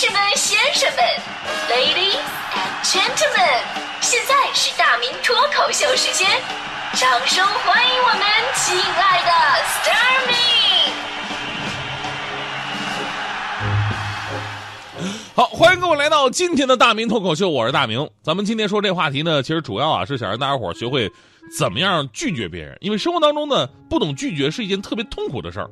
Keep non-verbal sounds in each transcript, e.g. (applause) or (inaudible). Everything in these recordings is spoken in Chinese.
士们、先生们，Ladies and Gentlemen，现在是大明脱口秀时间，掌声欢迎我们亲爱的 s t a r m y 好，欢迎各位来到今天的大明脱口秀，我是大明。咱们今天说这话题呢，其实主要啊是想让大家伙学会怎么样拒绝别人，因为生活当中呢，不懂拒绝是一件特别痛苦的事儿。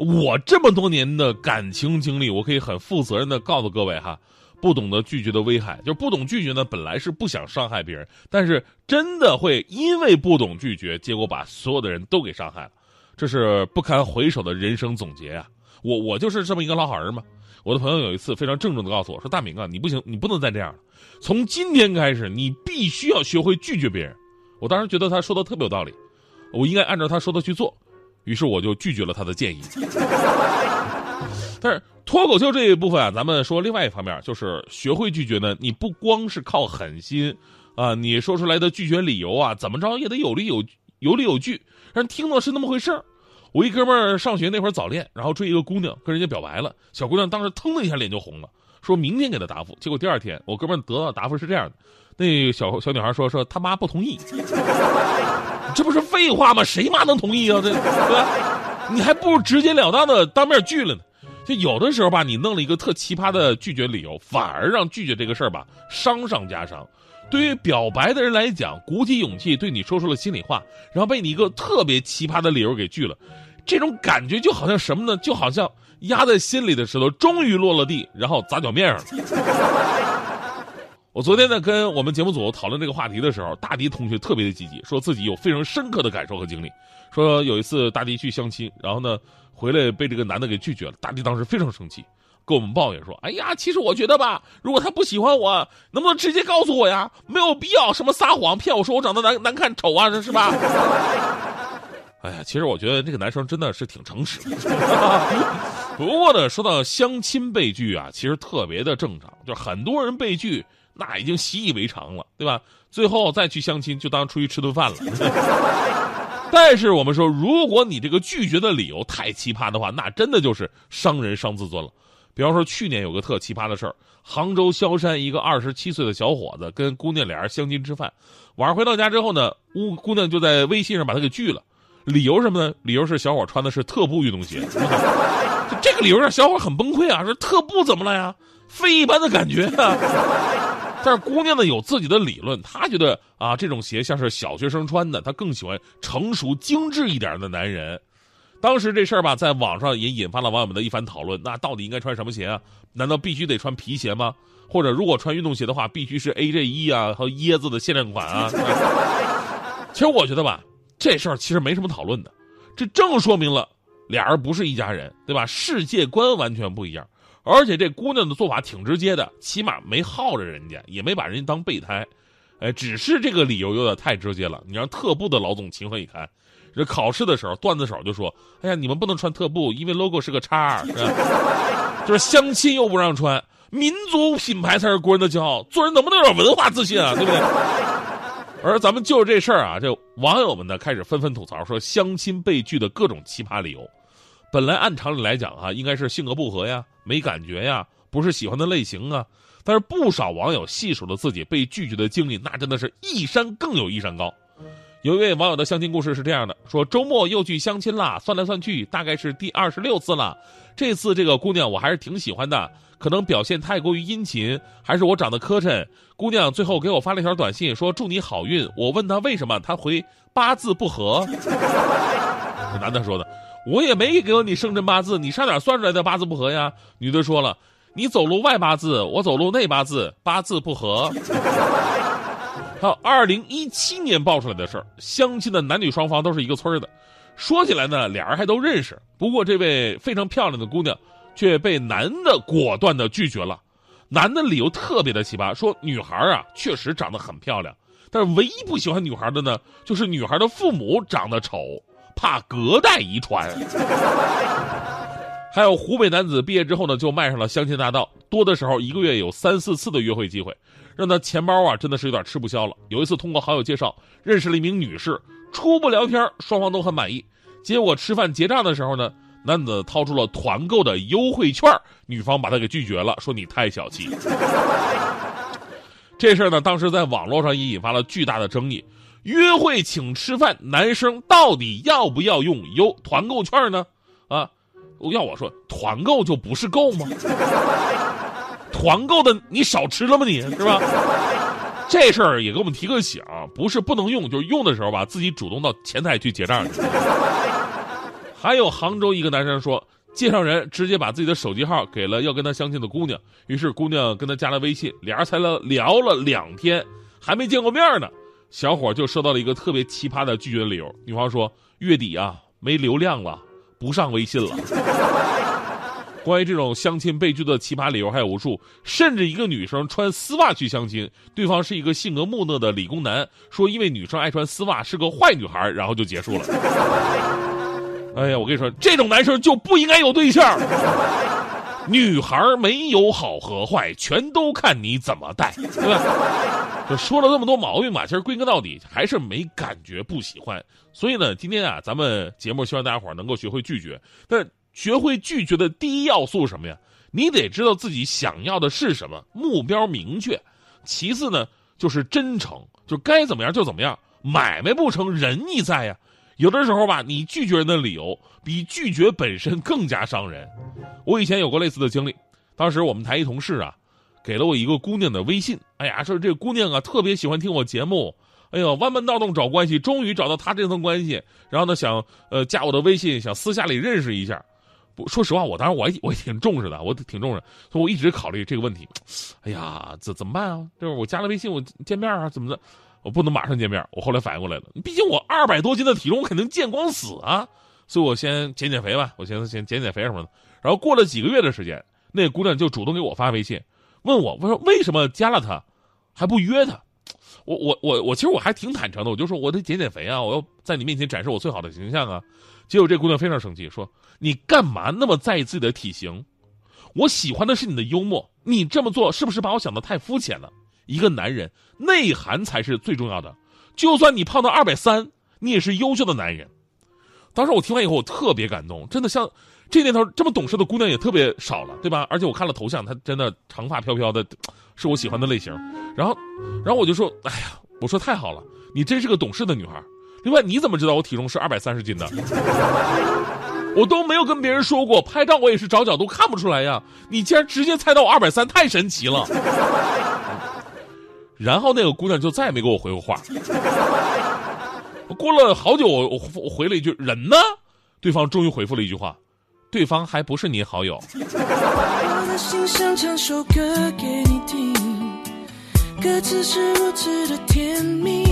我这么多年的感情经历，我可以很负责任的告诉各位哈，不懂得拒绝的危害，就是不懂拒绝呢，本来是不想伤害别人，但是真的会因为不懂拒绝，结果把所有的人都给伤害了，这是不堪回首的人生总结啊。我我就是这么一个老好人嘛。我的朋友有一次非常郑重的告诉我说：“大明啊，你不行，你不能再这样了，从今天开始，你必须要学会拒绝别人。”我当时觉得他说的特别有道理，我应该按照他说的去做。于是我就拒绝了他的建议。(laughs) 但是脱口秀这一部分啊，咱们说另外一方面，就是学会拒绝呢。你不光是靠狠心啊，你说出来的拒绝理由啊，怎么着也得有理有有理有据，让人听到是那么回事儿。我一哥们儿上学那会儿早恋，然后追一个姑娘，跟人家表白了。小姑娘当时腾的一下脸就红了，说明天给他答复。结果第二天，我哥们儿得到答复是这样的：那小小女孩说说他妈不同意。这不是废话吗？谁妈能同意啊？这对吧？你还不如直截了当的当面拒了呢。就有的时候吧，你弄了一个特奇葩的拒绝理由，反而让拒绝这个事儿吧伤上加伤。对于表白的人来讲，鼓起勇气对你说出了心里话，然后被你一个特别奇葩的理由给拒了，这种感觉就好像什么呢？就好像压在心里的石头终于落了地，然后砸脚面上了。我昨天呢跟我们节目组讨论这个话题的时候，大迪同学特别的积极，说自己有非常深刻的感受和经历。说有一次大迪去相亲，然后呢回来被这个男的给拒绝了。大迪当时非常生气，跟我们抱怨说：“哎呀，其实我觉得吧，如果他不喜欢我，能不能直接告诉我呀？没有必要什么撒谎骗我说我长得难难看丑啊，是吧？” (laughs) 哎呀，其实我觉得这个男生真的是挺诚实。(laughs) 不过呢，说到相亲被拒啊，其实特别的正常，就很多人被拒。那已经习以为常了，对吧？最后再去相亲，就当出去吃顿饭了。(laughs) 但是我们说，如果你这个拒绝的理由太奇葩的话，那真的就是伤人伤自尊了。比方说，去年有个特奇葩的事儿，杭州萧山一个二十七岁的小伙子跟姑娘俩人相亲吃饭，晚上回到家之后呢，姑姑娘就在微信上把他给拒了，理由什么呢？理由是小伙穿的是特步运动鞋。(laughs) 这个理由让小伙很崩溃啊！说特步怎么了呀？非一般的感觉啊！但是姑娘呢有自己的理论，她觉得啊这种鞋像是小学生穿的，她更喜欢成熟精致一点的男人。当时这事儿吧，在网上也引发了网友们的一番讨论。那到底应该穿什么鞋啊？难道必须得穿皮鞋吗？或者如果穿运动鞋的话，必须是 AJ 一啊和椰子的限量款啊？(laughs) 其实我觉得吧，这事儿其实没什么讨论的，这正说明了俩人不是一家人，对吧？世界观完全不一样。而且这姑娘的做法挺直接的，起码没耗着人家，也没把人家当备胎，哎，只是这个理由有点太直接了。你让特步的老总情何以堪？这考试的时候，段子手就说：“哎呀，你们不能穿特步，因为 logo 是个叉。”就是相亲又不让穿，民族品牌才是国人的骄傲，做人能不能有点文化自信啊？对不对？(laughs) 而咱们就这事儿啊，这网友们呢开始纷纷吐槽说相亲被拒的各种奇葩理由。本来按常理来讲啊，应该是性格不合呀，没感觉呀，不是喜欢的类型啊。但是不少网友细数了自己被拒绝的经历，那真的是一山更有一山高。有一位网友的相亲故事是这样的：说周末又去相亲啦，算来算去大概是第二十六次了。这次这个姑娘我还是挺喜欢的，可能表现太过于殷勤，还是我长得磕碜。姑娘最后给我发了一条短信，说祝你好运。我问她为什么，她回八字不合。(laughs) 男的说的。我也没给你生辰八字，你上哪算出来的八字不合呀？女的说了，你走路外八字，我走路内八字，八字不合。还有二零一七年爆出来的事儿，相亲的男女双方都是一个村的，说起来呢，俩人还都认识。不过这位非常漂亮的姑娘却被男的果断的拒绝了，男的理由特别的奇葩，说女孩啊确实长得很漂亮，但是唯一不喜欢女孩的呢，就是女孩的父母长得丑。怕隔代遗传，(laughs) 还有湖北男子毕业之后呢，就迈上了相亲大道，多的时候一个月有三四次的约会机会，让他钱包啊真的是有点吃不消了。有一次通过好友介绍认识了一名女士，初步聊天，双方都很满意，结果吃饭结账的时候呢，男子掏出了团购的优惠券，女方把他给拒绝了，说你太小气。(laughs) 这事儿呢，当时在网络上也引发了巨大的争议。约会请吃饭，男生到底要不要用优团购券呢？啊，要我说，团购就不是购吗？团购的你少吃了吗？你是吧？这事儿也给我们提个醒，不是不能用，就是用的时候吧，自己主动到前台去结账去。还有杭州一个男生说，介绍人直接把自己的手机号给了要跟他相亲的姑娘，于是姑娘跟他加了微信，俩人才了聊了两天，还没见过面呢，小伙就收到了一个特别奇葩的拒绝理由。女方说月底啊没流量了，不上微信了。(laughs) 关于这种相亲被拒的奇葩理由还有无数，甚至一个女生穿丝袜去相亲，对方是一个性格木讷的理工男，说因为女生爱穿丝袜是个坏女孩，然后就结束了。(laughs) 哎呀，我跟你说，这种男生就不应该有对象。女孩没有好和坏，全都看你怎么带，(laughs) 对吧？就说了这么多毛病吧，其实归根到底还是没感觉，不喜欢。所以呢，今天啊，咱们节目希望大家伙能够学会拒绝，但。学会拒绝的第一要素是什么呀？你得知道自己想要的是什么，目标明确。其次呢，就是真诚，就该怎么样就怎么样。买卖不成仁义在呀。有的时候吧，你拒绝人的理由比拒绝本身更加伤人。我以前有过类似的经历，当时我们台一同事啊，给了我一个姑娘的微信。哎呀，说这姑娘啊特别喜欢听我节目。哎呦，弯门闹洞找关系，终于找到她这层关系。然后呢，想呃加我的微信，想私下里认识一下。说实话，我当时我我也挺重视的，我挺重视，所以我一直考虑这个问题。哎呀，怎怎么办啊？就是我加了微信，我见面啊，怎么的？我不能马上见面。我后来反应过来了，毕竟我二百多斤的体重，我肯定见光死啊！所以我先减减肥吧，我先先减减肥什么的。然后过了几个月的时间，那姑娘就主动给我发微信，问我，我说为什么加了她，还不约她？我我我我其实我还挺坦诚的，我就说我得减减肥啊，我要在你面前展示我最好的形象啊。结果这姑娘非常生气，说：“你干嘛那么在意自己的体型？我喜欢的是你的幽默，你这么做是不是把我想的太肤浅了？一个男人内涵才是最重要的，就算你胖到二百三，你也是优秀的男人。”当时我听完以后，我特别感动，真的像这年头这么懂事的姑娘也特别少了，对吧？而且我看了头像，她真的长发飘飘的，是我喜欢的类型。然后，然后我就说：“哎呀，我说太好了，你真是个懂事的女孩。”另外，你怎么知道我体重是二百三十斤的？我都没有跟别人说过，拍照我也是找角度看不出来呀。你竟然直接猜到我二百三，太神奇了。然后那个姑娘就再也没给我回过话。过了好久，我我我回了一句“人呢？”对方终于回复了一句话：“对方还不是你好友。”我的心想唱首歌给你听，歌词是如此的甜蜜。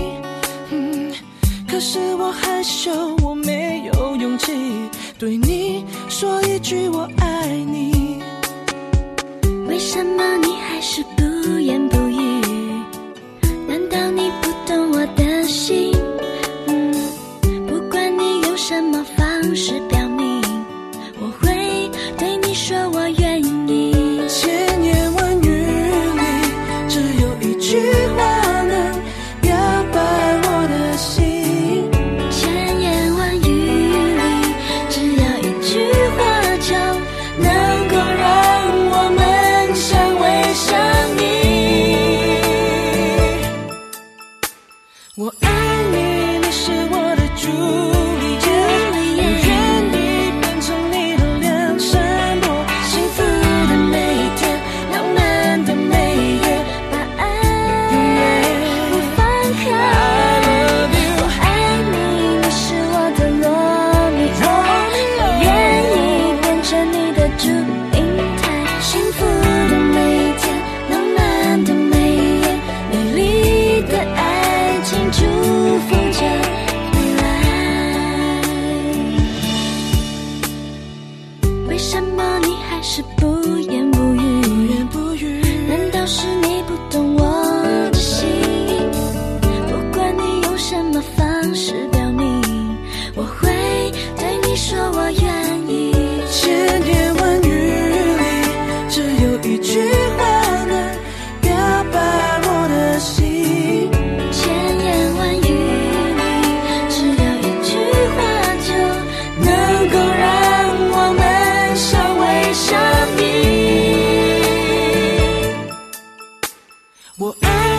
嗯可是我害羞，我没有勇气对你说一句我爱你。为什么你还是不言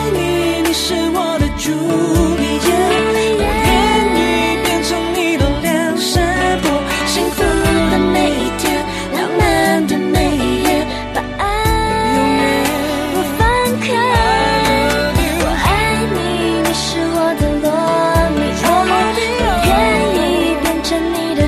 爱你你是我的丽叶我愿意变成你的梁山伯幸福的每一天浪漫的每一把爱永远不放开爱你你是我的罗密欧我愿意变成你的